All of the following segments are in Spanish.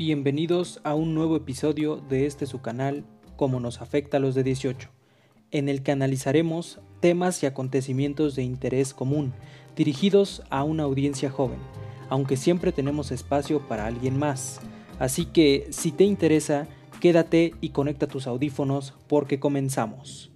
Bienvenidos a un nuevo episodio de este su canal, Cómo nos afecta a los de 18, en el que analizaremos temas y acontecimientos de interés común, dirigidos a una audiencia joven, aunque siempre tenemos espacio para alguien más. Así que, si te interesa, quédate y conecta tus audífonos porque comenzamos.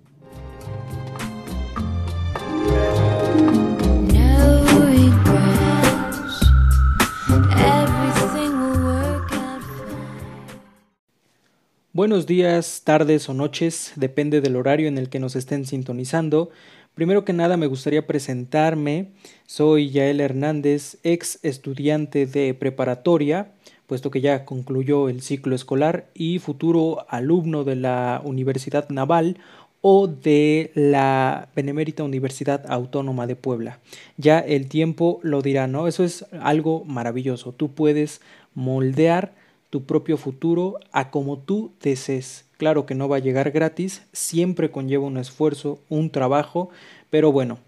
Buenos días, tardes o noches, depende del horario en el que nos estén sintonizando. Primero que nada me gustaría presentarme. Soy Yael Hernández, ex estudiante de preparatoria, puesto que ya concluyó el ciclo escolar y futuro alumno de la Universidad Naval o de la Benemérita Universidad Autónoma de Puebla. Ya el tiempo lo dirá, ¿no? Eso es algo maravilloso. Tú puedes moldear tu propio futuro a como tú desees. Claro que no va a llegar gratis, siempre conlleva un esfuerzo, un trabajo, pero bueno,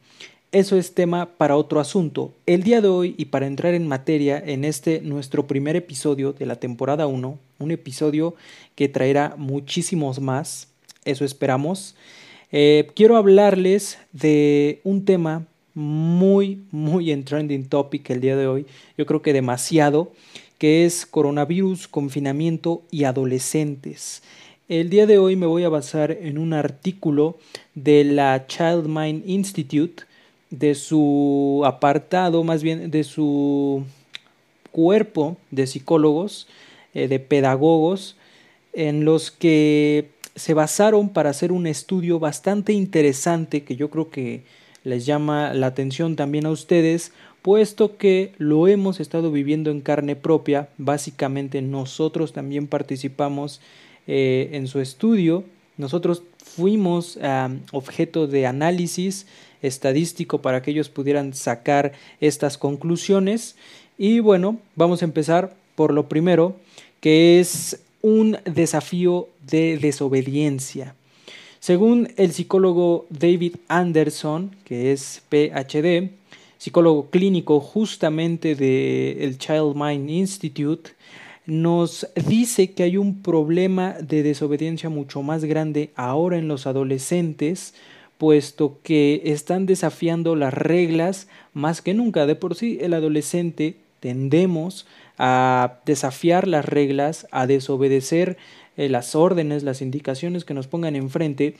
eso es tema para otro asunto. El día de hoy y para entrar en materia en este nuestro primer episodio de la temporada 1, un episodio que traerá muchísimos más, eso esperamos, eh, quiero hablarles de un tema muy, muy en trending topic el día de hoy, yo creo que demasiado, que es coronavirus, confinamiento y adolescentes. El día de hoy me voy a basar en un artículo de la Child Mind Institute, de su apartado, más bien de su cuerpo de psicólogos, eh, de pedagogos, en los que se basaron para hacer un estudio bastante interesante que yo creo que les llama la atención también a ustedes puesto que lo hemos estado viviendo en carne propia, básicamente nosotros también participamos eh, en su estudio, nosotros fuimos objeto de análisis estadístico para que ellos pudieran sacar estas conclusiones y bueno, vamos a empezar por lo primero, que es un desafío de desobediencia. Según el psicólogo David Anderson, que es PhD, psicólogo clínico justamente del Child Mind Institute, nos dice que hay un problema de desobediencia mucho más grande ahora en los adolescentes, puesto que están desafiando las reglas más que nunca. De por sí el adolescente tendemos a desafiar las reglas, a desobedecer eh, las órdenes, las indicaciones que nos pongan enfrente,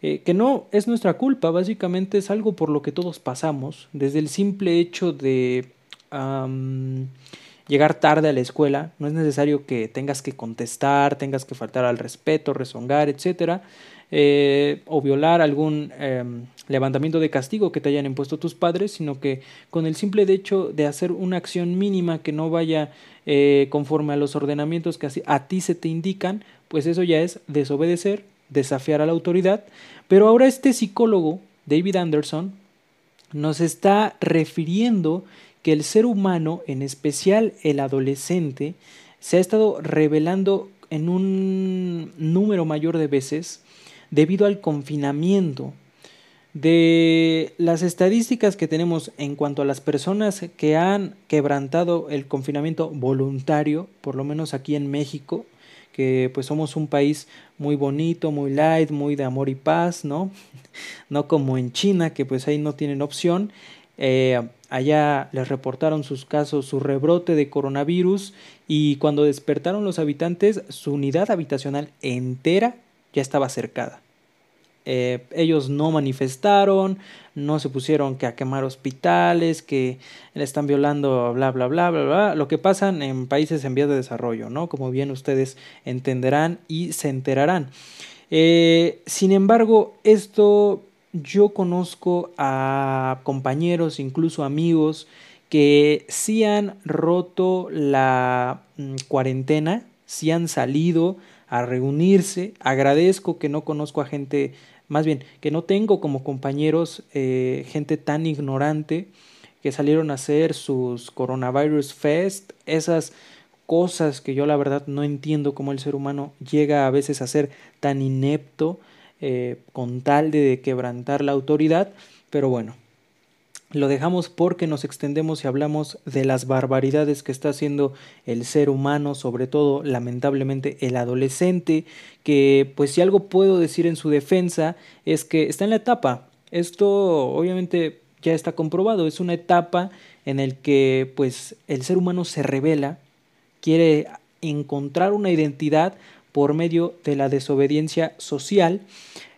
eh, que no es nuestra culpa, básicamente es algo por lo que todos pasamos, desde el simple hecho de llegar tarde a la escuela, no es necesario que tengas que contestar, tengas que faltar al respeto, rezongar, etcétera, eh, o violar algún em, levantamiento de castigo que te hayan impuesto tus padres, sino que con el simple hecho de hacer una acción mínima que no vaya conforme a los ordenamientos que a ti se te indican, pues eso ya es desobedecer, desafiar a la autoridad. Pero ahora este psicólogo, David Anderson, nos está refiriendo que el ser humano, en especial el adolescente, se ha estado revelando en un número mayor de veces debido al confinamiento. De las estadísticas que tenemos en cuanto a las personas que han quebrantado el confinamiento voluntario, por lo menos aquí en México, que pues somos un país muy bonito, muy light, muy de amor y paz, ¿no? no como en China, que pues ahí no tienen opción. Eh, allá les reportaron sus casos, su rebrote de coronavirus y cuando despertaron los habitantes, su unidad habitacional entera ya estaba cercada. Eh, ellos no manifestaron, no se pusieron que a quemar hospitales, que le están violando, bla, bla, bla, bla, bla, lo que pasan en países en vías de desarrollo, ¿no? Como bien ustedes entenderán y se enterarán. Eh, sin embargo, esto yo conozco a compañeros, incluso amigos, que sí han roto la mm, cuarentena, sí han salido a reunirse. Agradezco que no conozco a gente más bien que no tengo como compañeros eh, gente tan ignorante que salieron a hacer sus coronavirus fest, esas cosas que yo la verdad no entiendo cómo el ser humano llega a veces a ser tan inepto eh, con tal de quebrantar la autoridad, pero bueno, lo dejamos porque nos extendemos y hablamos de las barbaridades que está haciendo el ser humano, sobre todo lamentablemente el adolescente, que pues si algo puedo decir en su defensa es que está en la etapa. Esto obviamente ya está comprobado, es una etapa en el que pues el ser humano se revela, quiere encontrar una identidad por medio de la desobediencia social,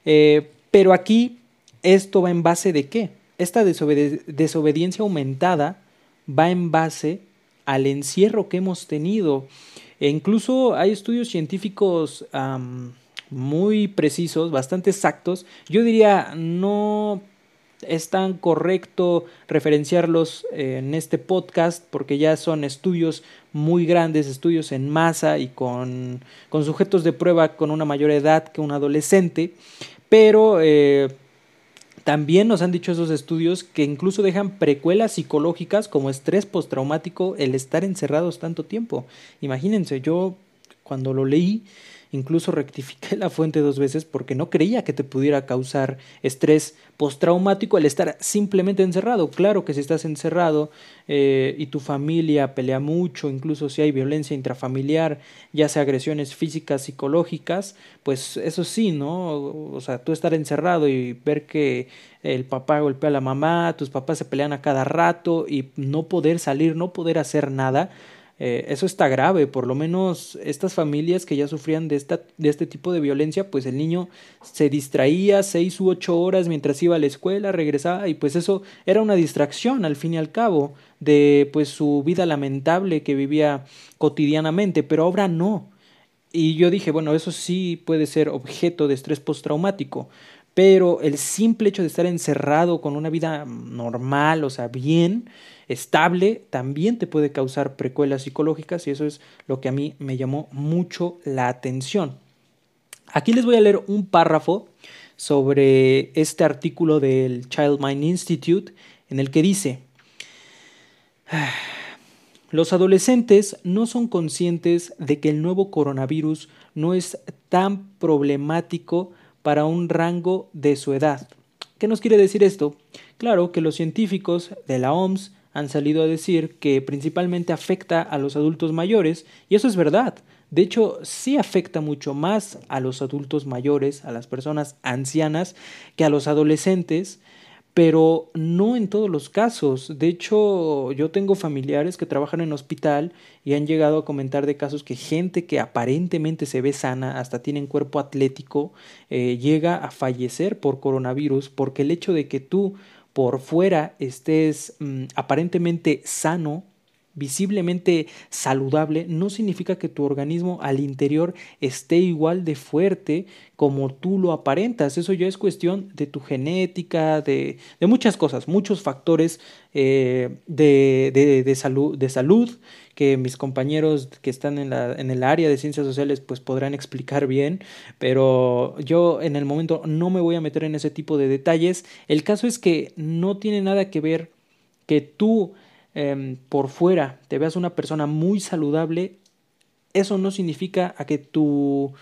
eh, pero aquí esto va en base de qué? Esta desobediencia aumentada va en base al encierro que hemos tenido. E incluso hay estudios científicos muy precisos, bastante exactos. Yo diría, no es tan correcto referenciarlos en este podcast porque ya son estudios muy grandes, estudios en masa y con, con sujetos de prueba con una mayor edad que un adolescente. Pero eh, también nos han dicho esos estudios que incluso dejan precuelas psicológicas como estrés postraumático el estar encerrados tanto tiempo. Imagínense, yo cuando lo leí Incluso rectifiqué la fuente dos veces porque no creía que te pudiera causar estrés postraumático el estar simplemente encerrado. Claro que si estás encerrado eh, y tu familia pelea mucho, incluso si hay violencia intrafamiliar, ya sea agresiones físicas, psicológicas, pues eso sí, ¿no? O sea, tú estar encerrado y ver que el papá golpea a la mamá, tus papás se pelean a cada rato y no poder salir, no poder hacer nada, eh, eso está grave, por lo menos estas familias que ya sufrían de, esta, de este tipo de violencia, pues el niño se distraía seis u ocho horas mientras iba a la escuela, regresaba y pues eso era una distracción al fin y al cabo de pues su vida lamentable que vivía cotidianamente, pero ahora no. Y yo dije, bueno, eso sí puede ser objeto de estrés postraumático, pero el simple hecho de estar encerrado con una vida normal, o sea, bien, estable también te puede causar precuelas psicológicas y eso es lo que a mí me llamó mucho la atención. Aquí les voy a leer un párrafo sobre este artículo del Child Mind Institute en el que dice, los adolescentes no son conscientes de que el nuevo coronavirus no es tan problemático para un rango de su edad. ¿Qué nos quiere decir esto? Claro que los científicos de la OMS han salido a decir que principalmente afecta a los adultos mayores, y eso es verdad. De hecho, sí afecta mucho más a los adultos mayores, a las personas ancianas, que a los adolescentes, pero no en todos los casos. De hecho, yo tengo familiares que trabajan en hospital y han llegado a comentar de casos que gente que aparentemente se ve sana, hasta tienen cuerpo atlético, eh, llega a fallecer por coronavirus porque el hecho de que tú por fuera estés mm, aparentemente sano, visiblemente saludable, no significa que tu organismo al interior esté igual de fuerte como tú lo aparentas. Eso ya es cuestión de tu genética, de, de muchas cosas, muchos factores eh, de, de, de, salud, de salud que mis compañeros que están en, la, en el área de ciencias sociales pues podrán explicar bien, pero yo en el momento no me voy a meter en ese tipo de detalles. El caso es que no tiene nada que ver que tú em, por fuera te veas una persona muy saludable, eso no significa a que tu,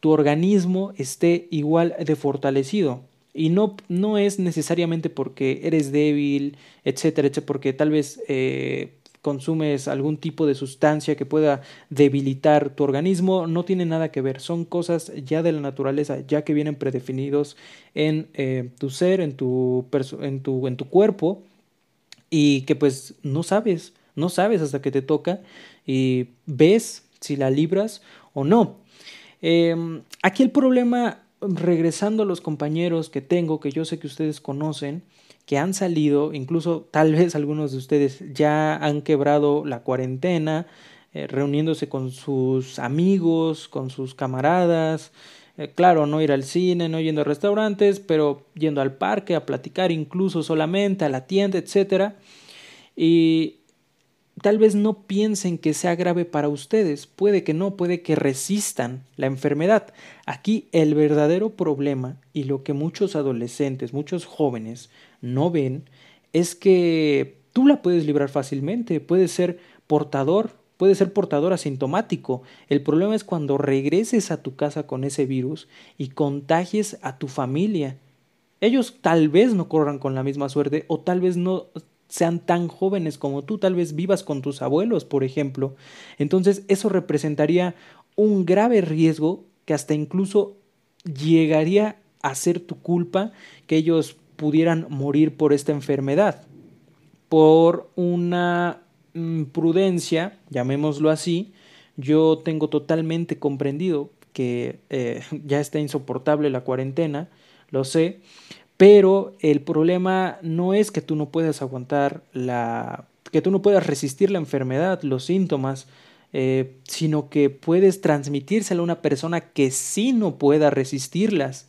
tu organismo esté igual de fortalecido. Y no, no es necesariamente porque eres débil, etcétera, etcétera, porque tal vez eh, consumes algún tipo de sustancia que pueda debilitar tu organismo, no tiene nada que ver, son cosas ya de la naturaleza, ya que vienen predefinidos en eh, tu ser, en tu, en, tu, en tu cuerpo, y que pues no sabes, no sabes hasta que te toca y ves si la libras o no. Em, aquí el problema, regresando a los compañeros que tengo, que yo sé que ustedes conocen, que han salido, incluso tal vez algunos de ustedes ya han quebrado la cuarentena, eh, reuniéndose con sus amigos, con sus camaradas, eh, claro, no ir al cine, no yendo a restaurantes, pero yendo al parque a platicar incluso solamente, a la tienda, etc. Y tal vez no piensen que sea grave para ustedes, puede que no, puede que resistan la enfermedad. Aquí el verdadero problema y lo que muchos adolescentes, muchos jóvenes no ven es que tú la puedes librar fácilmente, puedes ser portador, puedes ser portador asintomático. El problema es cuando regreses a tu casa con ese virus y contagies a tu familia. Ellos tal vez no corran con la misma suerte o tal vez no sean tan jóvenes como tú, tal vez vivas con tus abuelos, por ejemplo. Entonces eso representaría un grave riesgo que hasta incluso llegaría a ser tu culpa que ellos pudieran morir por esta enfermedad. Por una prudencia, llamémoslo así, yo tengo totalmente comprendido que eh, ya está insoportable la cuarentena, lo sé, pero el problema no es que tú no puedas aguantar la que tú no puedas resistir la enfermedad, los síntomas, eh, sino que puedes transmitírsela a una persona que sí no pueda resistirlas.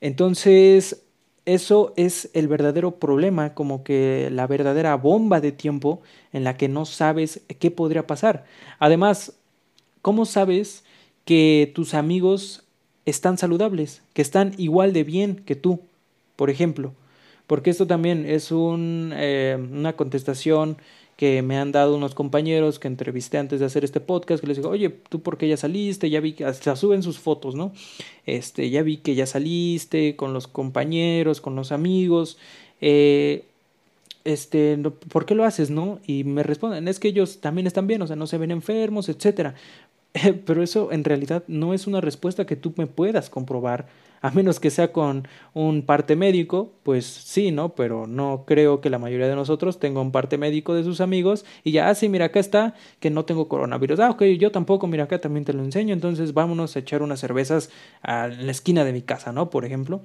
Entonces, eso es el verdadero problema, como que la verdadera bomba de tiempo en la que no sabes qué podría pasar. Además, ¿cómo sabes que tus amigos están saludables, que están igual de bien que tú, por ejemplo? Porque esto también es eh, una contestación que me han dado unos compañeros que entrevisté antes de hacer este podcast, que les digo, oye, ¿tú por qué ya saliste? Ya vi que hasta suben sus fotos, ¿no? Este, ya vi que ya saliste con los compañeros, con los amigos, eh, este, ¿por qué lo haces, no? Y me responden, es que ellos también están bien, o sea, no se ven enfermos, etcétera. Pero eso en realidad no es una respuesta que tú me puedas comprobar a menos que sea con un parte médico, pues sí, ¿no? Pero no creo que la mayoría de nosotros tenga un parte médico de sus amigos y ya, ah, sí, mira, acá está, que no tengo coronavirus. Ah, ok, yo tampoco, mira, acá también te lo enseño, entonces vámonos a echar unas cervezas en la esquina de mi casa, ¿no? Por ejemplo.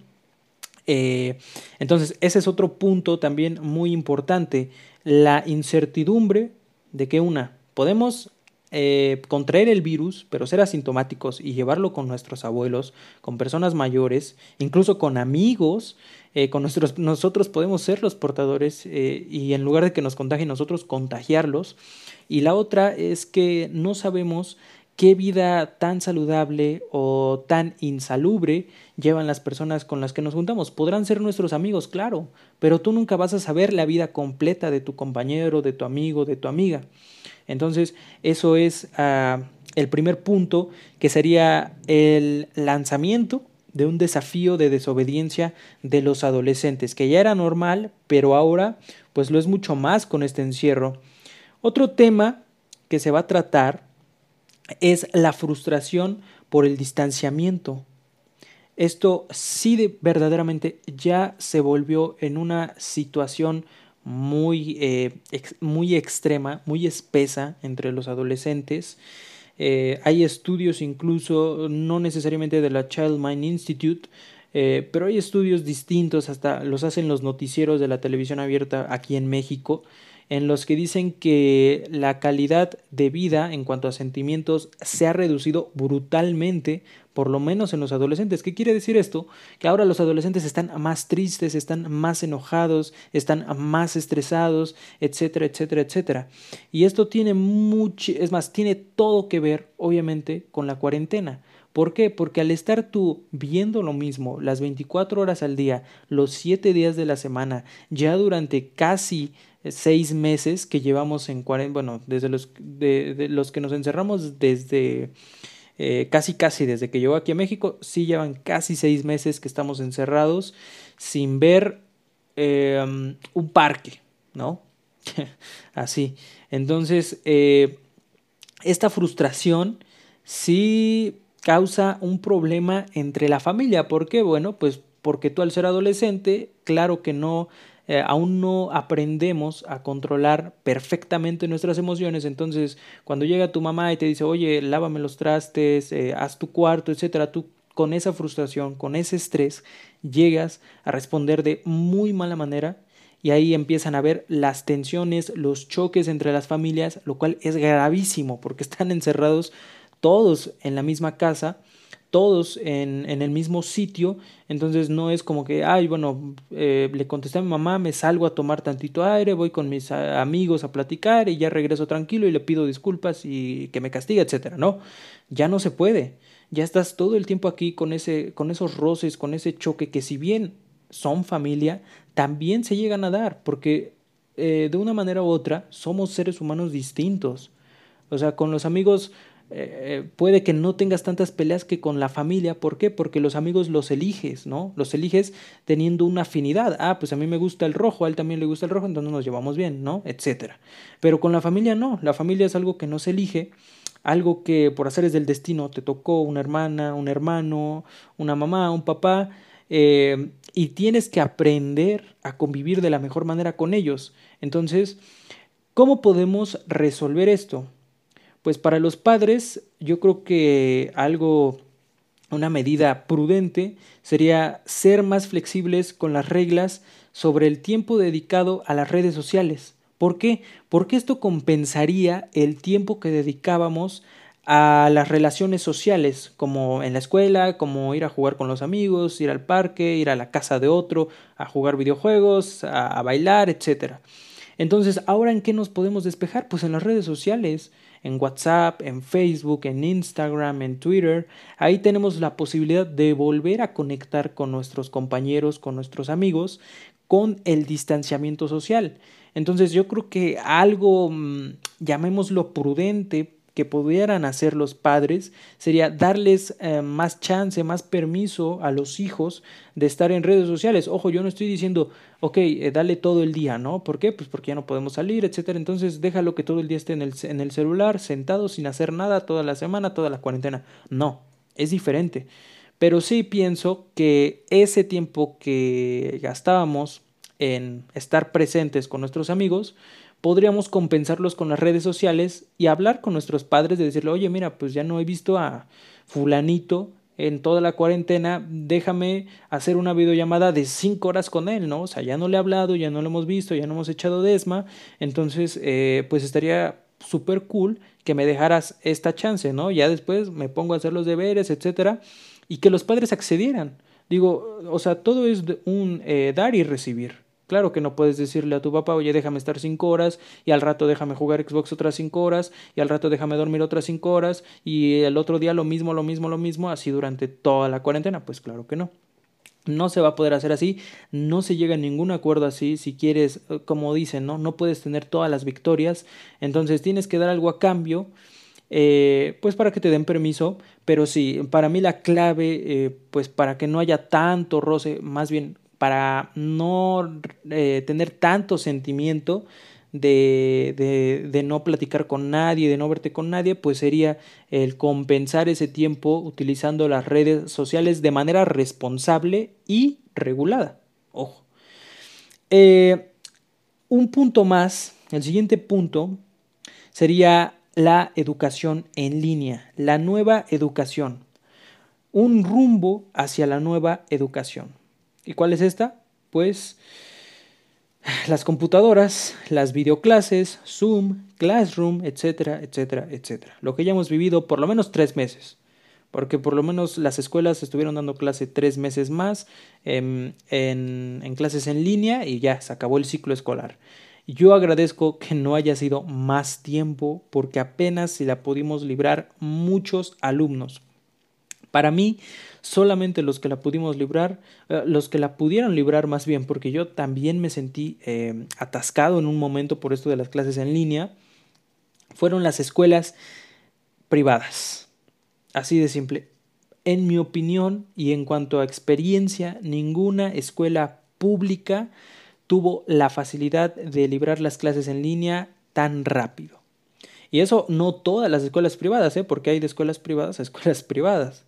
Eh, entonces, ese es otro punto también muy importante, la incertidumbre de que una, podemos eh, contraer el virus, pero ser asintomáticos y llevarlo con nuestros abuelos, con personas mayores, incluso con amigos, eh, con nuestros, nosotros podemos ser los portadores eh, y en lugar de que nos contagien nosotros, contagiarlos. Y la otra es que no sabemos qué vida tan saludable o tan insalubre llevan las personas con las que nos juntamos. Podrán ser nuestros amigos, claro, pero tú nunca vas a saber la vida completa de tu compañero, de tu amigo, de tu amiga. Entonces, eso es ah, el primer punto, que sería el lanzamiento de un desafío de desobediencia de los adolescentes, que ya era normal, pero ahora pues lo es mucho más con este encierro. Otro tema que se va a tratar es la frustración por el distanciamiento. Esto sí de, verdaderamente ya se volvió en una situación muy, eh, muy extrema, muy espesa entre los adolescentes. Eh, hay estudios incluso, no necesariamente de la Child Mind Institute, eh, pero hay estudios distintos, hasta los hacen los noticieros de la televisión abierta aquí en México, en los que dicen que la calidad de vida en cuanto a sentimientos se ha reducido brutalmente, por lo menos en los adolescentes. ¿Qué quiere decir esto? Que ahora los adolescentes están más tristes, están más enojados, están más estresados, etcétera, etcétera, etcétera. Y esto tiene mucho, es más, tiene todo que ver, obviamente, con la cuarentena. ¿Por qué? Porque al estar tú viendo lo mismo las 24 horas al día, los 7 días de la semana, ya durante casi seis meses que llevamos en cuarentena, bueno, desde los, de, los que nos encerramos desde eh, casi casi desde que llegó aquí a México, sí llevan casi seis meses que estamos encerrados sin ver em, un parque, ¿no? Así. Entonces, eh, esta frustración sí causa un problema entre la familia. ¿Por qué? Bueno, pues porque tú al ser adolescente, claro que no eh, aún no aprendemos a controlar perfectamente nuestras emociones. Entonces, cuando llega tu mamá y te dice, oye, lávame los trastes, eh, haz tu cuarto, etcétera, tú con esa frustración, con ese estrés, llegas a responder de muy mala manera y ahí empiezan a ver las tensiones, los choques entre las familias, lo cual es gravísimo porque están encerrados todos en la misma casa todos en, en, el mismo sitio, entonces no es como que, ay, bueno, eh, le contesté a mi mamá, me salgo a tomar tantito aire, voy con mis amigos a platicar y ya regreso tranquilo y le pido disculpas y que me castigue, etcétera, no, ya no se puede, ya estás todo el tiempo aquí con, ese, con esos roces, con ese choque que si bien son familia, también se llegan a dar, porque eh, de una manera u otra somos seres humanos distintos, o sea, con los amigos eh, puede que no tengas tantas peleas que con la familia. ¿Por qué? Porque los amigos los eliges, ¿no? Los eliges teniendo una afinidad. Ah, pues a mí me gusta el rojo, a él también le gusta el rojo, entonces nos llevamos bien, ¿no? Etcétera. Pero con la familia no. La familia es algo que no se elige, algo que por hacer es del destino te tocó una hermana, un hermano, una mamá, un papá. Eh, y tienes que aprender a convivir de la mejor manera con ellos. Entonces, ¿cómo podemos resolver esto? Pues para los padres yo creo que algo, una medida prudente sería ser más flexibles con las reglas sobre el tiempo dedicado a las redes sociales. ¿Por qué? Porque esto compensaría el tiempo que dedicábamos a las relaciones sociales, como en la escuela, como ir a jugar con los amigos, ir al parque, ir a la casa de otro, a jugar videojuegos, a, bailar, etc. Entonces, ¿ahora en qué nos podemos despejar? Pues en las redes sociales en WhatsApp, en Facebook, en Instagram, en Twitter. Ahí tenemos la posibilidad de volver a conectar con nuestros compañeros, con nuestros amigos, con el distanciamiento social. Entonces yo creo que algo, mm, llamémoslo prudente, que pudieran hacer los padres sería darles eh, más chance, más permiso a los hijos de estar en redes sociales. Ojo, yo no estoy diciendo, ok, eh, dale todo el día, ¿no? ¿Por qué? Pues porque ya no podemos salir, etcétera. Entonces déjalo que todo el día esté en el, en el celular, sentado, sin hacer nada, toda la semana, toda la cuarentena. No, es diferente. Pero sí pienso que ese tiempo que gastábamos en estar presentes con nuestros amigos, podríamos compensarlos con las redes sociales y hablar con nuestros padres de decirle, oye, mira, pues ya no he visto a fulanito en toda la cuarentena, déjame hacer una videollamada de cinco horas con él, ¿no? O sea, ya no le he hablado, ya no lo hemos visto, ya no hemos echado desma, entonces, eh, pues estaría súper cool que me dejaras esta chance, ¿no? Ya después me pongo a hacer los deberes, etcétera, y que los padres accedieran. Digo, o sea, todo es un eh, dar y recibir. Claro que no puedes decirle a tu papá, oye, déjame estar cinco horas y al rato déjame jugar Xbox otras cinco horas y al rato déjame dormir otras cinco horas y el otro día lo mismo, lo mismo, lo mismo, así durante toda la cuarentena. Pues claro que no. No se va a poder hacer así, no se llega a ningún acuerdo así, si quieres, eh, como dicen, ¿no? No puedes tener todas las victorias, entonces tienes que dar algo a cambio, eh, pues para que te den permiso, pero sí, para mí la clave, eh, pues para que no haya tanto roce, más bien para no eh, tener tanto sentimiento de, de, no platicar con nadie, de no verte con nadie, pues sería el compensar ese tiempo utilizando las redes sociales de manera responsable y regulada. Ojo. Eh, un punto más, el siguiente punto sería la educación en línea, la nueva educación, un rumbo hacia la nueva educación. ¿Y cuál es esta? Pues las computadoras, las videoclases, Zoom, Classroom, etcétera, etcétera, etcétera. Lo que ya hemos vivido por lo menos tres meses, porque por lo menos las escuelas estuvieron dando clase tres meses más en, en, en clases en línea y ya se acabó el ciclo escolar. Yo agradezco que no haya sido más tiempo porque apenas si la pudimos librar muchos alumnos. Para mí, solamente los que la pudimos librar, eh, los que la pudieron librar más bien, porque yo también me sentí eh, atascado en un momento por esto de las clases en línea, fueron las escuelas privadas. Así de simple. En mi opinión y en cuanto a experiencia, ninguna escuela pública tuvo la facilidad de librar las clases en línea tan rápido. Y eso no todas las escuelas privadas, ¿eh? porque hay de escuelas privadas a escuelas privadas.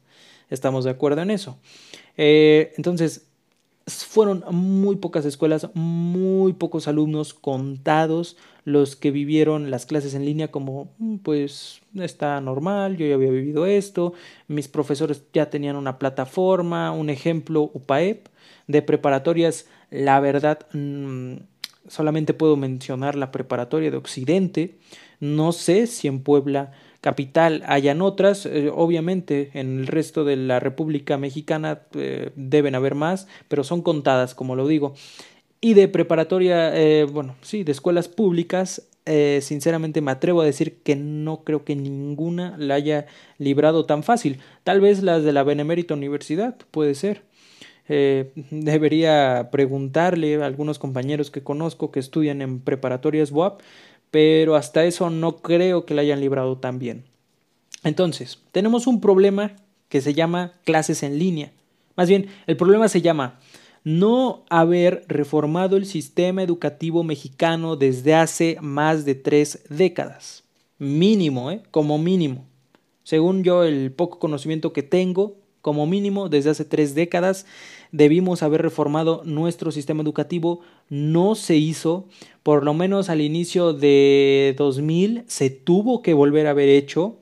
Estamos de acuerdo en eso. Eh, entonces, fueron muy pocas escuelas, muy pocos alumnos contados los que vivieron las clases en línea como, mm, pues, está normal, yo ya había vivido esto, mis profesores ya tenían una plataforma, un ejemplo UPAEP de preparatorias, la verdad, mm, solamente puedo mencionar la preparatoria de Occidente, no sé si en Puebla capital hayan otras. Eh, obviamente en el resto de la República Mexicana eh, deben haber más, pero son contadas, como lo digo. Y de preparatoria, eh, bueno, sí, de escuelas públicas, sinceramente me atrevo a decir que no creo que ninguna la haya librado tan fácil. Tal vez las de la Benemérita Universidad, puede ser. debería preguntarle a algunos compañeros que conozco que estudian en preparatorias WAP pero hasta eso no creo que la hayan librado tan bien. Entonces, tenemos un problema que se llama clases en línea. Más bien, el problema se llama no haber reformado el sistema educativo mexicano desde hace más de tres décadas. Mínimo, ¿eh? Como mínimo. Según yo, el poco conocimiento que tengo, como mínimo, desde hace tres décadas, debimos haber reformado nuestro sistema educativo. No se hizo, por lo menos al inicio de 2000 se tuvo que volver a haber hecho.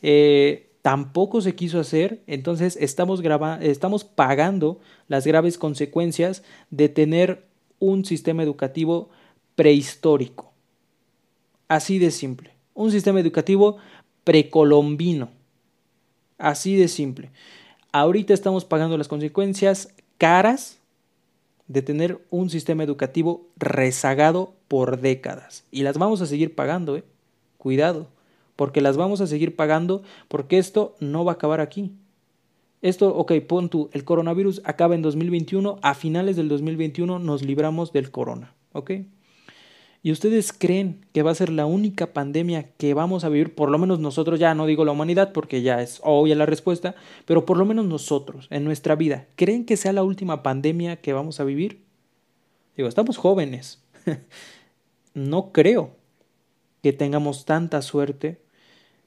Eh, tampoco se quiso hacer, entonces estamos, estamos pagando las graves consecuencias de tener un sistema educativo prehistórico. Así de simple. Un sistema educativo precolombino. Así de simple. Ahorita estamos pagando las consecuencias caras de tener un sistema educativo rezagado por décadas. Y las vamos a seguir pagando, ¿eh? Cuidado porque las vamos a seguir pagando porque esto no va a acabar aquí. Esto, ok, pon tú, el coronavirus acaba en 2021, a finales del 2021 nos libramos del corona, ¿ok? ¿Y ustedes creen que va a ser la única pandemia que vamos a vivir, por lo menos nosotros, ya no digo la humanidad porque ya es obvia la respuesta, pero por lo menos nosotros, en nuestra vida, ¿creen que sea la última pandemia que vamos a vivir? Digo, estamos jóvenes. no creo que tengamos tanta suerte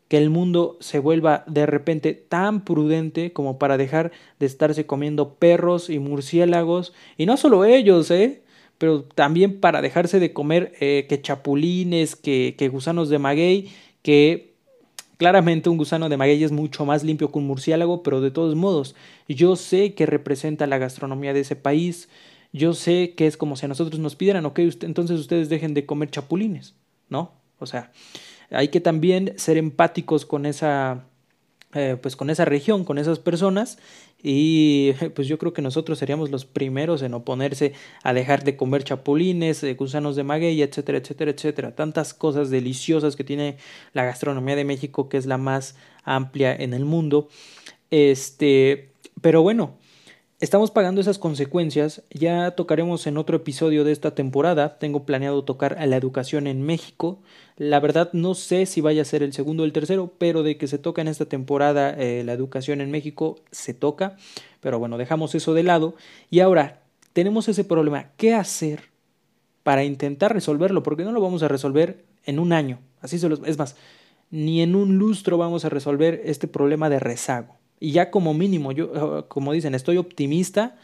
que el mundo se vuelva de repente tan prudente como para dejar de estarse comiendo perros y murciélagos, y no solo ellos, ¿eh? Pero también para dejarse de comer eh, que chapulines, que, que gusanos de maguey, que claramente un gusano de maguey es mucho más limpio que un murciélago, pero de todos modos, yo sé que representa la gastronomía de ese país, yo sé que es como si a nosotros nos pidieran, ok, entonces ustedes dejen de comer chapulines, ¿no? O sea, hay que también ser empáticos con esa, eh, pues con esa región, con esas personas y pues yo creo que nosotros seríamos los primeros en oponerse a dejar de comer chapulines, eh, gusanos de maguey, etcétera, etcétera, etcétera. Tantas cosas deliciosas que tiene la gastronomía de México que es la más amplia en el mundo. Este, pero bueno, Estamos pagando esas consecuencias, ya tocaremos en otro episodio de esta temporada, tengo planeado tocar a la educación en México, la verdad no sé si vaya a ser el segundo o el tercero, pero de que se toca en esta temporada eh, la educación en México, se toca, pero bueno, dejamos eso de lado. Y ahora tenemos ese problema, ¿qué hacer para intentar resolverlo? Porque no lo vamos a resolver en un año, así se es más, ni en un lustro vamos a resolver este problema de rezago. Y ya como mínimo, yo, como dicen, estoy optimista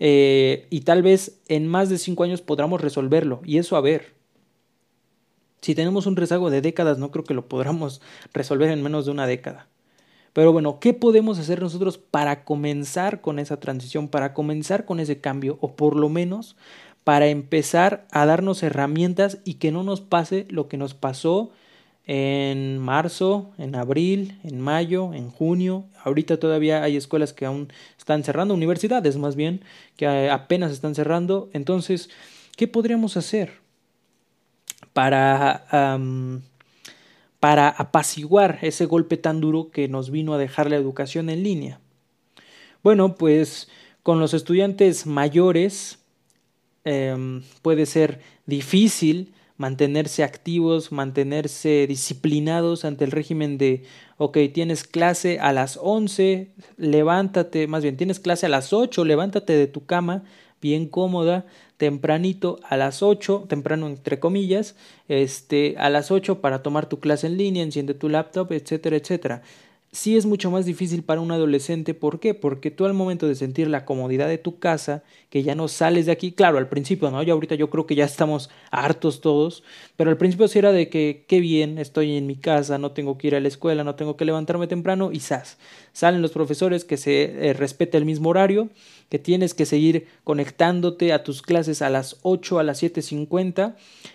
eh, y tal vez en más de cinco años podamos resolverlo. Y eso a ver. Si tenemos un rezago de décadas, no creo que lo podamos resolver en menos de una década. Pero bueno, ¿qué podemos hacer nosotros para comenzar con esa transición, para comenzar con ese cambio, o por lo menos para empezar a darnos herramientas y que no nos pase lo que nos pasó en marzo, en abril, en mayo, en junio. Ahorita todavía hay escuelas que aún están cerrando, universidades más bien, que apenas están cerrando. Entonces, ¿qué podríamos hacer para, para apaciguar ese golpe tan duro que nos vino a dejar la educación en línea? Bueno, pues con los estudiantes mayores em, puede ser difícil mantenerse activos, mantenerse disciplinados ante el régimen de, ok, tienes clase a las 11, levántate, más bien, tienes clase a las 8, levántate de tu cama, bien cómoda, tempranito a las 8, temprano entre comillas, este, a las 8 para tomar tu clase en línea, enciende tu laptop, etcétera, etcétera sí es mucho más difícil para un adolescente. ¿Por qué? Porque tú al momento de sentir la comodidad de tu casa, que ya no sales de aquí, claro, al principio, ¿no? Yo ahorita yo creo que ya estamos hartos todos, pero al principio sí era de que qué bien, estoy en mi casa, no tengo que ir a la escuela, no tengo que levantarme temprano y ¡zas! Salen los profesores que se eh, el mismo horario, que tienes que seguir conectándote a tus clases a las 8, a las 7.50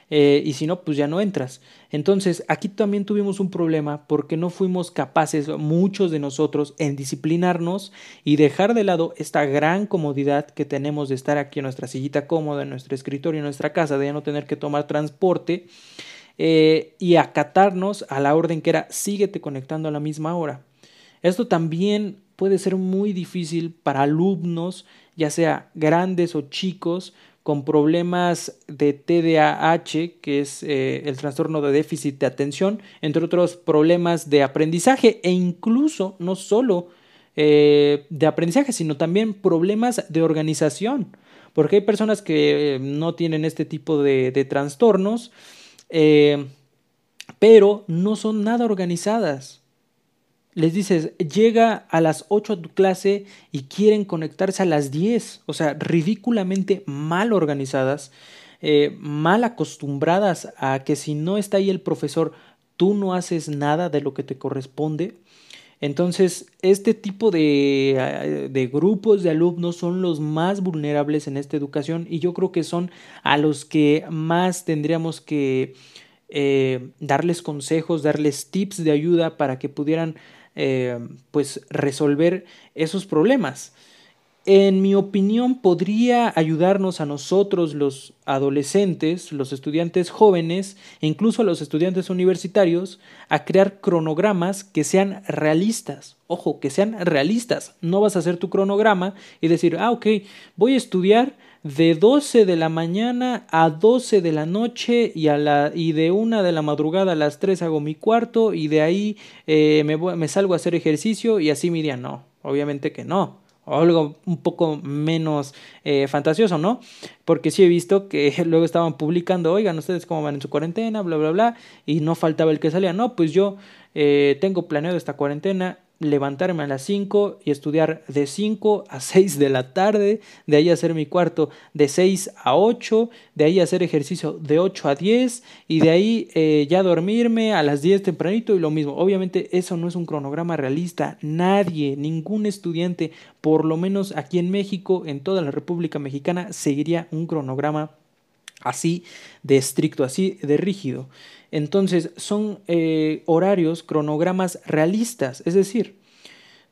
eh, y si no, pues ya no entras. Entonces, aquí también tuvimos un problema porque no fuimos capaces, muchos de nosotros, en disciplinarnos y dejar de lado esta gran comodidad que tenemos de estar aquí en nuestra sillita cómoda, en nuestro escritorio, en nuestra casa, de ya no tener que tomar transporte eh, y acatarnos a la orden que era síguete conectando a la misma hora. Esto también puede ser muy difícil para alumnos, ya sea grandes o chicos, con problemas de TDAH, que es eh, el trastorno de déficit de atención, entre otros problemas de aprendizaje e incluso no solo eh, de aprendizaje, sino también problemas de organización, porque hay personas que no tienen este tipo de, trastornos, eh, pero no son nada organizadas les dices, llega a las 8 a tu clase y quieren conectarse a las 10, o sea, ridículamente mal organizadas, eh, mal acostumbradas a que si no está ahí el profesor, tú no haces nada de lo que te corresponde. Entonces, este tipo de, eh, de, grupos de alumnos son los más vulnerables en esta educación y yo creo que son a los que más tendríamos que eh, darles consejos, darles tips de ayuda para que pudieran eh, pues resolver esos problemas. En mi opinión, podría ayudarnos a nosotros los adolescentes, los estudiantes jóvenes e incluso a los estudiantes universitarios a crear cronogramas que sean realistas. Ojo, que sean realistas. No vas a hacer tu cronograma y decir, ah, ok, voy a estudiar de 12 de la mañana a 12 de la noche y, a la, y de una de la madrugada a las 3 hago mi cuarto y de ahí eh, me, me salgo a hacer ejercicio y así mi día. No, obviamente que no o algo un poco menos eh, fantasioso, ¿no? Porque sí he visto que luego estaban publicando, oigan, ustedes cómo van en su cuarentena, bla, bla, bla, y no faltaba el que salía, no, pues yo eh, tengo planeado esta cuarentena levantarme a las 5 y estudiar de 5 a 6 de la tarde, de ahí hacer mi cuarto de 6 a 8, de ahí hacer ejercicio de 8 a 10 y de ahí eh, ya dormirme a las 10 tempranito y lo mismo. Obviamente eso no es un cronograma realista. Nadie, ningún estudiante, por lo menos aquí en México, en toda la República Mexicana, seguiría un cronograma así de estricto, así de rígido. Entonces son eh, horarios, cronogramas realistas, es decir,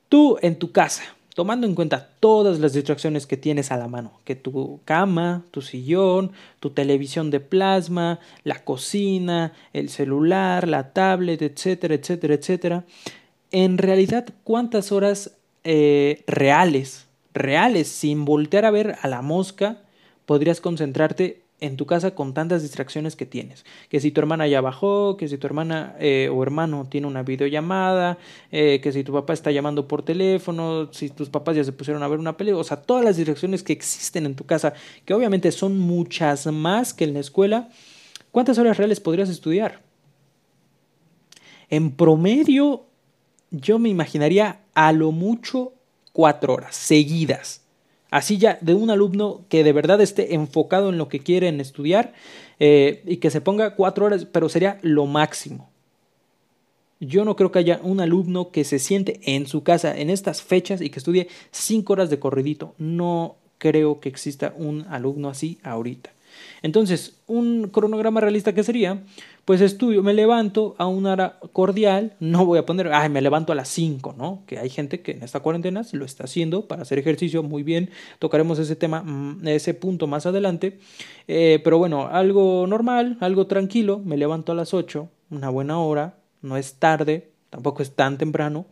tú en tu casa, tomando en cuenta todas las distracciones que tienes a la mano, que tu cama, tu sillón, tu televisión de plasma, la cocina, el celular, la tablet, etcétera, etcétera, etcétera, en realidad, ¿cuántas horas eh, reales, reales, sin voltear a ver a la mosca, podrías concentrarte en tu casa con tantas distracciones que tienes. Que si tu hermana ya bajó, que si tu hermana eh, o hermano tiene una videollamada, eh, que si tu papá está llamando por teléfono, si tus papás ya se pusieron a ver una película, o sea, todas las distracciones que existen en tu casa, que obviamente son muchas más que en la escuela, ¿cuántas horas reales podrías estudiar? En promedio, yo me imaginaría a lo mucho cuatro horas seguidas Así ya de un alumno que de verdad esté enfocado en lo que quiere estudiar eh, y que se ponga cuatro horas, pero sería lo máximo. Yo no creo que haya un alumno que se siente en su casa en estas fechas y que estudie cinco horas de corridito. No creo que exista un alumno así ahorita. Entonces, un cronograma realista que sería, pues estudio, me levanto a una hora cordial, no voy a poner, ay, me levanto a las 5, ¿no? Que hay gente que en esta cuarentena lo está haciendo para hacer ejercicio muy bien, tocaremos ese tema, mm, ese punto más adelante, eh, pero bueno, algo normal, algo tranquilo, me levanto a las 8, una buena hora, no es tarde, tampoco es tan temprano,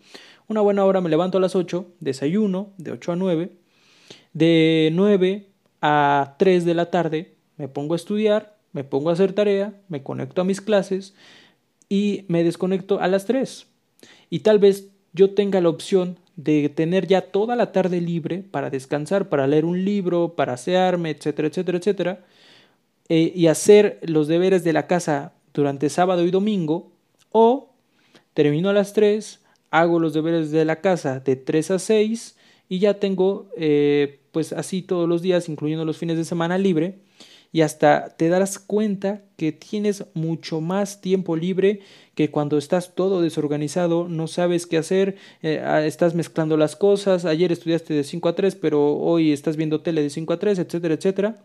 una buena hora me levanto a las 8, desayuno de 8 a 9, de 9 a 3 de la tarde me pongo a estudiar, me pongo a hacer tarea, me conecto a mis clases y me desconecto a las 3. Y tal vez yo tenga la opción de tener ya toda la tarde libre para descansar, para leer un libro, para asearme, etcétera, etcétera, etcétera, eh, y hacer los deberes de la casa durante sábado y domingo, o termino a las 3, hago los deberes de la casa de 3 a 6 y ya tengo eh, pues así todos los días, incluyendo los fines de semana libre, y hasta te darás cuenta que tienes mucho más tiempo libre que cuando estás todo desorganizado, no sabes qué hacer, eh, ah, estás mezclando las cosas, ayer estudiaste de 5 a 3, pero hoy estás viendo tele de 5 a 3, etcétera, etcétera.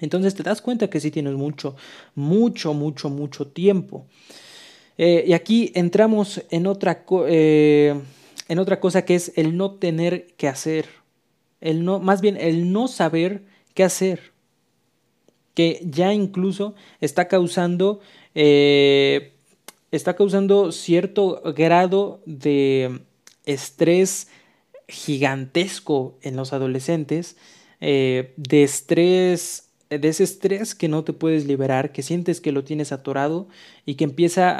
Entonces te das cuenta que sí tienes mucho, mucho, mucho, mucho tiempo. Eh, y aquí entramos en otra, eh, en otra cosa que es el no tener que hacer, el no, más bien el no saber qué hacer que ya incluso está causando, eh, está causando cierto grado de estrés gigantesco en los adolescentes, eh, de estrés de ese estrés que no te puedes liberar, que sientes que lo tienes atorado y que empieza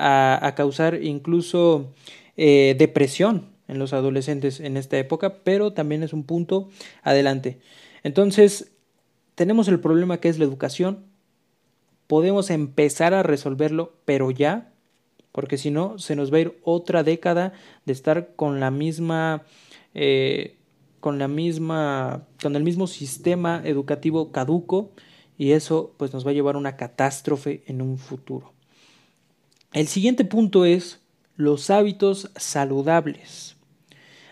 a, causar incluso eh, depresión en los adolescentes en esta época, pero también es un punto adelante. Entonces, tenemos el problema que es la educación, podemos empezar a resolverlo, pero ya, porque si no, se nos va a ir otra década de estar con la misma... Eh, con la misma con el mismo sistema educativo caduco y eso pues nos va a llevar a una catástrofe en un futuro. El siguiente punto es los hábitos saludables.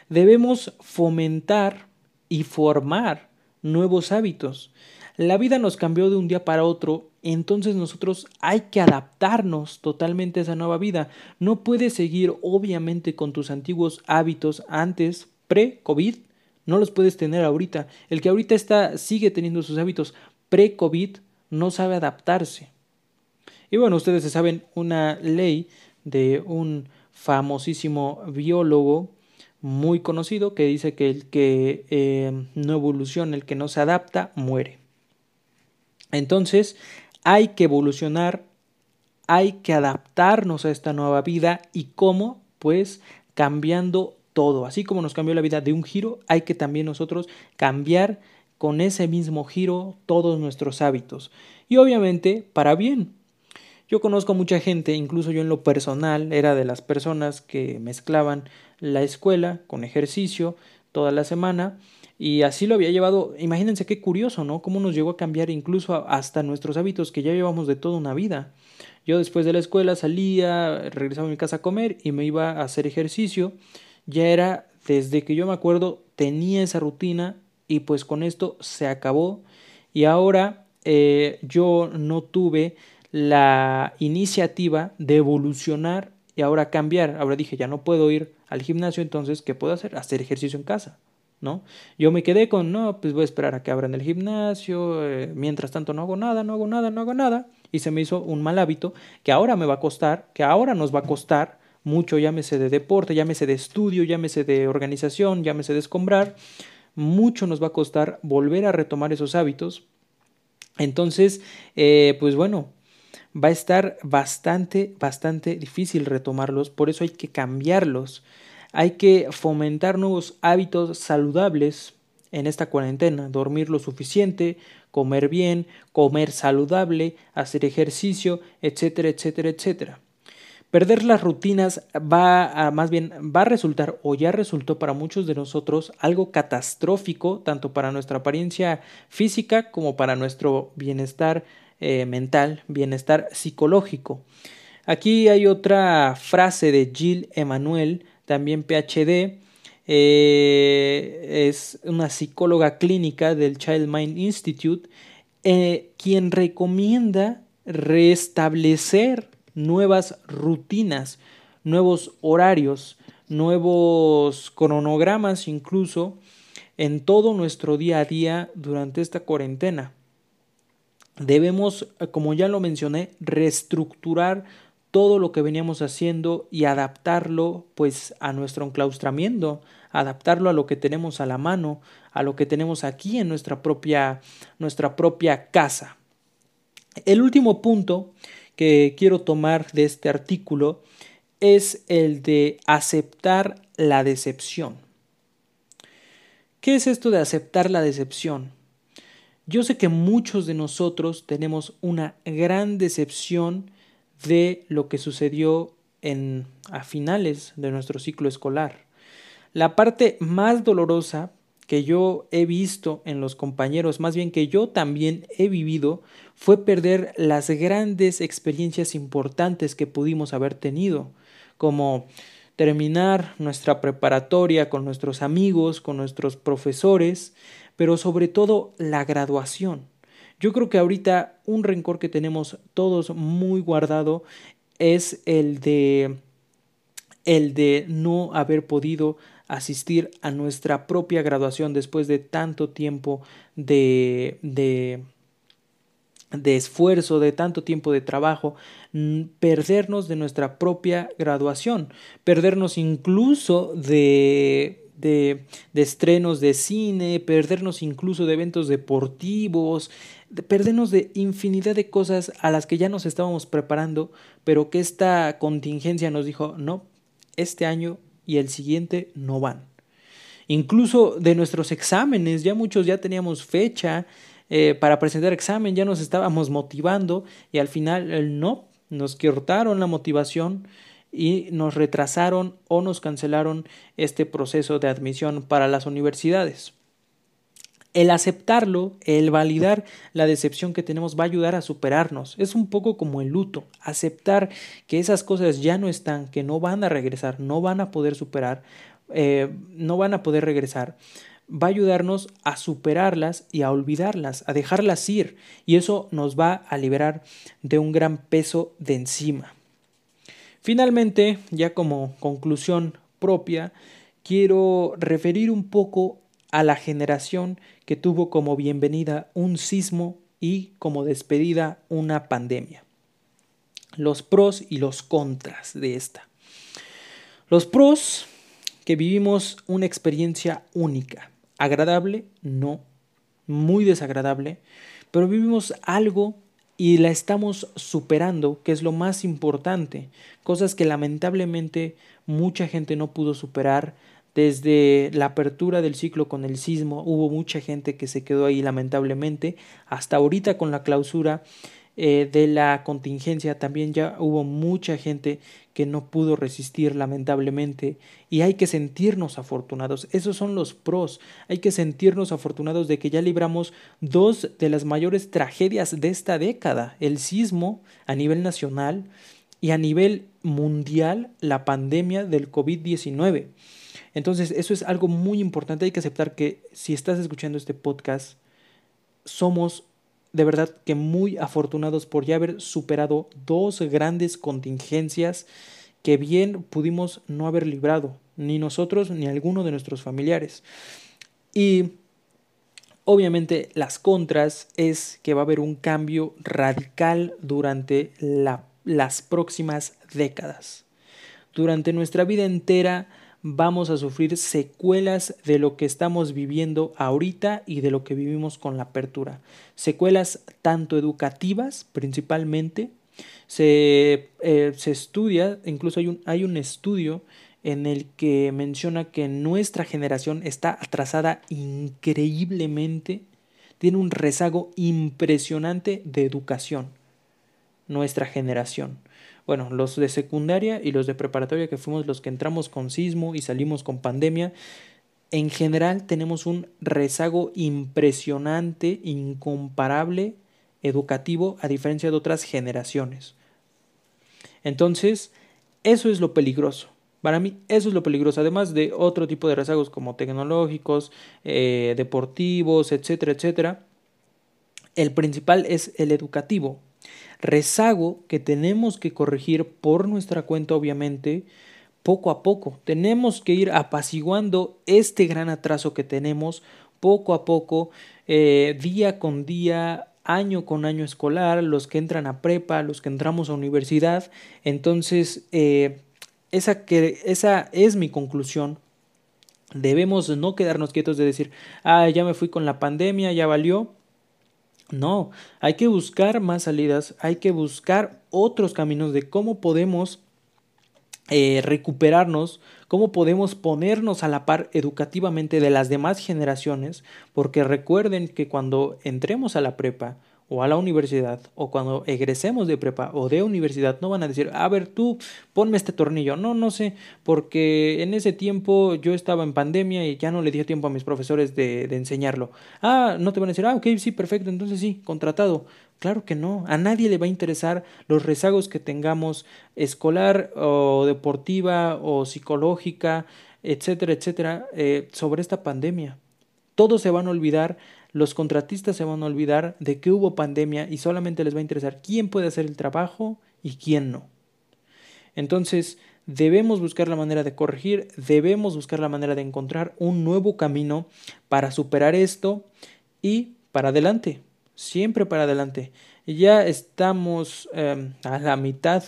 Debemos fomentar y formar nuevos hábitos. La vida nos cambió de un día para otro, entonces nosotros hay que adaptarnos totalmente a esa nueva vida. No puedes seguir obviamente con tus antiguos hábitos antes, pre-COVID, no los puedes tener ahorita. El que ahorita está sigue teniendo sus hábitos pre-COVID no sabe adaptarse. Y bueno, ustedes se saben una ley de un famosísimo biólogo muy conocido que dice que el que eh, no evoluciona, el que no se adapta, muere. Entonces, hay que evolucionar, hay que adaptarnos a esta nueva vida y cómo, pues cambiando todo. Así como nos cambió la vida de un giro, hay que también nosotros cambiar con ese mismo giro todos nuestros hábitos. Y obviamente para bien. Yo conozco mucha gente, incluso yo en lo personal, era de las personas que mezclaban la escuela con ejercicio toda la semana y así lo había llevado. Imagínense qué curioso, ¿no? Cómo nos llegó a cambiar incluso hasta nuestros hábitos que ya llevamos de toda una vida. Yo después de la escuela salía, regresaba a mi casa a comer y me iba a hacer ejercicio. Ya era desde que yo me acuerdo tenía esa rutina y pues con esto se acabó y ahora eh, yo no tuve la iniciativa de evolucionar y ahora cambiar. Ahora dije, ya no puedo ir al gimnasio, entonces, ¿qué puedo hacer? Hacer ejercicio en casa, ¿no? Yo me quedé con, no, pues voy a esperar a que abran el gimnasio, eh, mientras tanto no hago nada, no hago nada, no hago nada, y se me hizo un mal hábito que ahora me va a costar, que ahora nos va a costar mucho, llámese de deporte, llámese de estudio, llámese de organización, llámese de escombrar, mucho nos va a costar volver a retomar esos hábitos. Entonces, eh, pues bueno, va a estar bastante, bastante difícil retomarlos, por eso hay que cambiarlos. Hay que fomentar nuevos hábitos saludables en esta cuarentena, dormir lo suficiente, comer bien, comer saludable, hacer ejercicio, etcétera, etcétera, etcétera. Perder las rutinas va a, más bien, va a resultar o ya resultó para muchos de nosotros algo catastrófico, tanto para nuestra apariencia física como para nuestro bienestar eh, mental, bienestar psicológico. Aquí hay otra frase de Jill Emanuel, también PhD, eh, es una psicóloga clínica del Child Mind Institute, eh, quien recomienda restablecer nuevas rutinas, nuevos horarios, nuevos cronogramas incluso en todo nuestro día a día durante esta cuarentena. Debemos, como ya lo mencioné, reestructurar todo lo que veníamos haciendo y adaptarlo pues a nuestro enclaustramiento, adaptarlo a lo que tenemos a la mano, a lo que tenemos aquí en nuestra propia nuestra propia casa. El último punto que quiero tomar de este artículo es el de aceptar la decepción. ¿Qué es esto de aceptar la decepción? Yo sé que muchos de nosotros tenemos una gran decepción de lo que sucedió en, a finales de nuestro ciclo escolar. La parte más dolorosa que yo he visto en los compañeros, más bien que yo también he vivido, fue perder las grandes experiencias importantes que pudimos haber tenido, como terminar nuestra preparatoria con nuestros amigos, con nuestros profesores, pero sobre todo la graduación. Yo creo que ahorita un rencor que tenemos todos muy guardado es el de el de no haber podido asistir a nuestra propia graduación después de tanto tiempo de, de, de esfuerzo, de tanto tiempo de trabajo, perdernos de nuestra propia graduación, perdernos incluso de de, de, estrenos de cine, perdernos incluso de eventos deportivos, de perdernos de infinidad de cosas a las que ya nos estábamos preparando, pero que esta contingencia nos dijo, no, este año y el siguiente no van. Incluso de nuestros exámenes, ya muchos ya teníamos fecha eh, para presentar examen, ya nos estábamos motivando y al final el no, nos cortaron la motivación y nos retrasaron o nos cancelaron este proceso de admisión para las universidades. El aceptarlo, el validar la decepción que tenemos va a ayudar a superarnos. Es un poco como el luto, aceptar que esas cosas ya no están, que no van a regresar, no van a poder superar, eh, no van a poder regresar va a ayudarnos a superarlas y a olvidarlas, a dejarlas ir, y eso nos va a liberar de un gran peso de encima. Finalmente, ya como conclusión propia, quiero referir un poco a la generación que tuvo como bienvenida un sismo y como despedida una pandemia. Los pros y los contras de esta. Los pros, que vivimos una experiencia única, agradable, no, muy desagradable, pero vivimos algo y la estamos superando, que es lo más importante, cosas que lamentablemente mucha gente no pudo superar. Desde la apertura del ciclo con el sismo hubo mucha gente que se quedó ahí lamentablemente, hasta ahorita con la clausura eh, de la contingencia también ya hubo mucha gente que no pudo resistir lamentablemente y hay que sentirnos afortunados. Esos son los pros. Hay que sentirnos afortunados de que ya libramos dos de las mayores tragedias de esta década, el sismo a nivel nacional y a nivel mundial la pandemia del COVID-19. Entonces, eso es algo muy importante. Hay que aceptar que si estás escuchando este podcast, somos de verdad que muy afortunados por ya haber superado dos grandes contingencias que bien pudimos no haber librado, ni nosotros ni alguno de nuestros familiares. Y obviamente las contras es que va a haber un cambio radical durante las próximas décadas. Durante nuestra vida entera vamos a sufrir secuelas de lo que estamos viviendo ahorita y de lo que vivimos con la apertura. Secuelas tanto educativas principalmente, se, eh, se estudia, incluso hay un, hay un estudio en el que menciona que nuestra generación está atrasada increíblemente, tiene un rezago impresionante de educación, nuestra generación bueno, los de secundaria y los de preparatoria que fuimos los que entramos con sismo y salimos con pandemia, en general tenemos un rezago impresionante, incomparable, educativo, a diferencia de otras generaciones. Entonces, eso es lo peligroso. Para mí eso es lo peligroso, además de otro tipo de rezagos como tecnológicos, eh, deportivos, etcétera, etcétera. El principal es el educativo, rezago que tenemos que corregir por nuestra cuenta, obviamente, poco a poco. Tenemos que ir apaciguando este gran atraso que tenemos poco a poco, eh, día con día, año con año escolar, los que entran a prepa, los que entramos a universidad. Entonces, eh, esa, que, esa es mi conclusión. Debemos no quedarnos quietos de decir, ah, ya me fui con la pandemia, ya valió. No, hay que buscar más salidas, hay que buscar otros caminos de cómo podemos eh, recuperarnos, cómo podemos ponernos a la par educativamente de las demás generaciones, porque recuerden que cuando entremos a la prepa o a la universidad o cuando egresemos de prepa o de universidad no van a decir, a ver tú, ponme este tornillo. No, no sé, porque en ese tiempo yo estaba en pandemia y ya no le di tiempo a mis profesores de, de enseñarlo. Ah, no te van a decir, ah, ok, sí, perfecto, entonces sí, contratado. Claro que no, a nadie le va a interesar los rezagos que tengamos escolar o deportiva o psicológica, etcétera, etcétera, eh, sobre esta pandemia. Todos se van a olvidar los contratistas se van a olvidar de que hubo pandemia y solamente les va a interesar quién puede hacer el trabajo y quién no. Entonces, debemos buscar la manera de corregir, debemos buscar la manera de encontrar un nuevo camino para superar esto y para adelante, siempre para adelante. Ya estamos em, a la mitad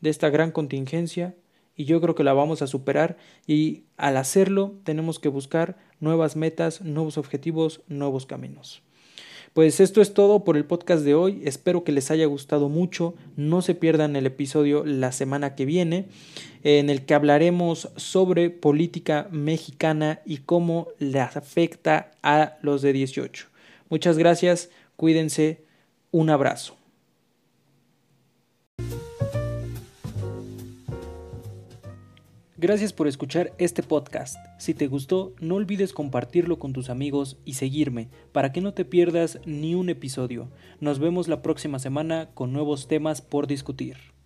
de esta gran contingencia y yo creo que la vamos a superar y al hacerlo tenemos que buscar nuevas metas, nuevos objetivos, nuevos caminos. Pues esto es todo por el podcast de hoy. Espero que les haya gustado mucho. No se pierdan el episodio la semana que viene, en el que hablaremos sobre política mexicana y cómo le afecta a los de 18. Muchas gracias, cuídense, un abrazo. Gracias por escuchar este podcast. Si te gustó, no olvides compartirlo con tus amigos y seguirme para que no te pierdas ni un episodio. Nos vemos la próxima semana con nuevos temas por discutir.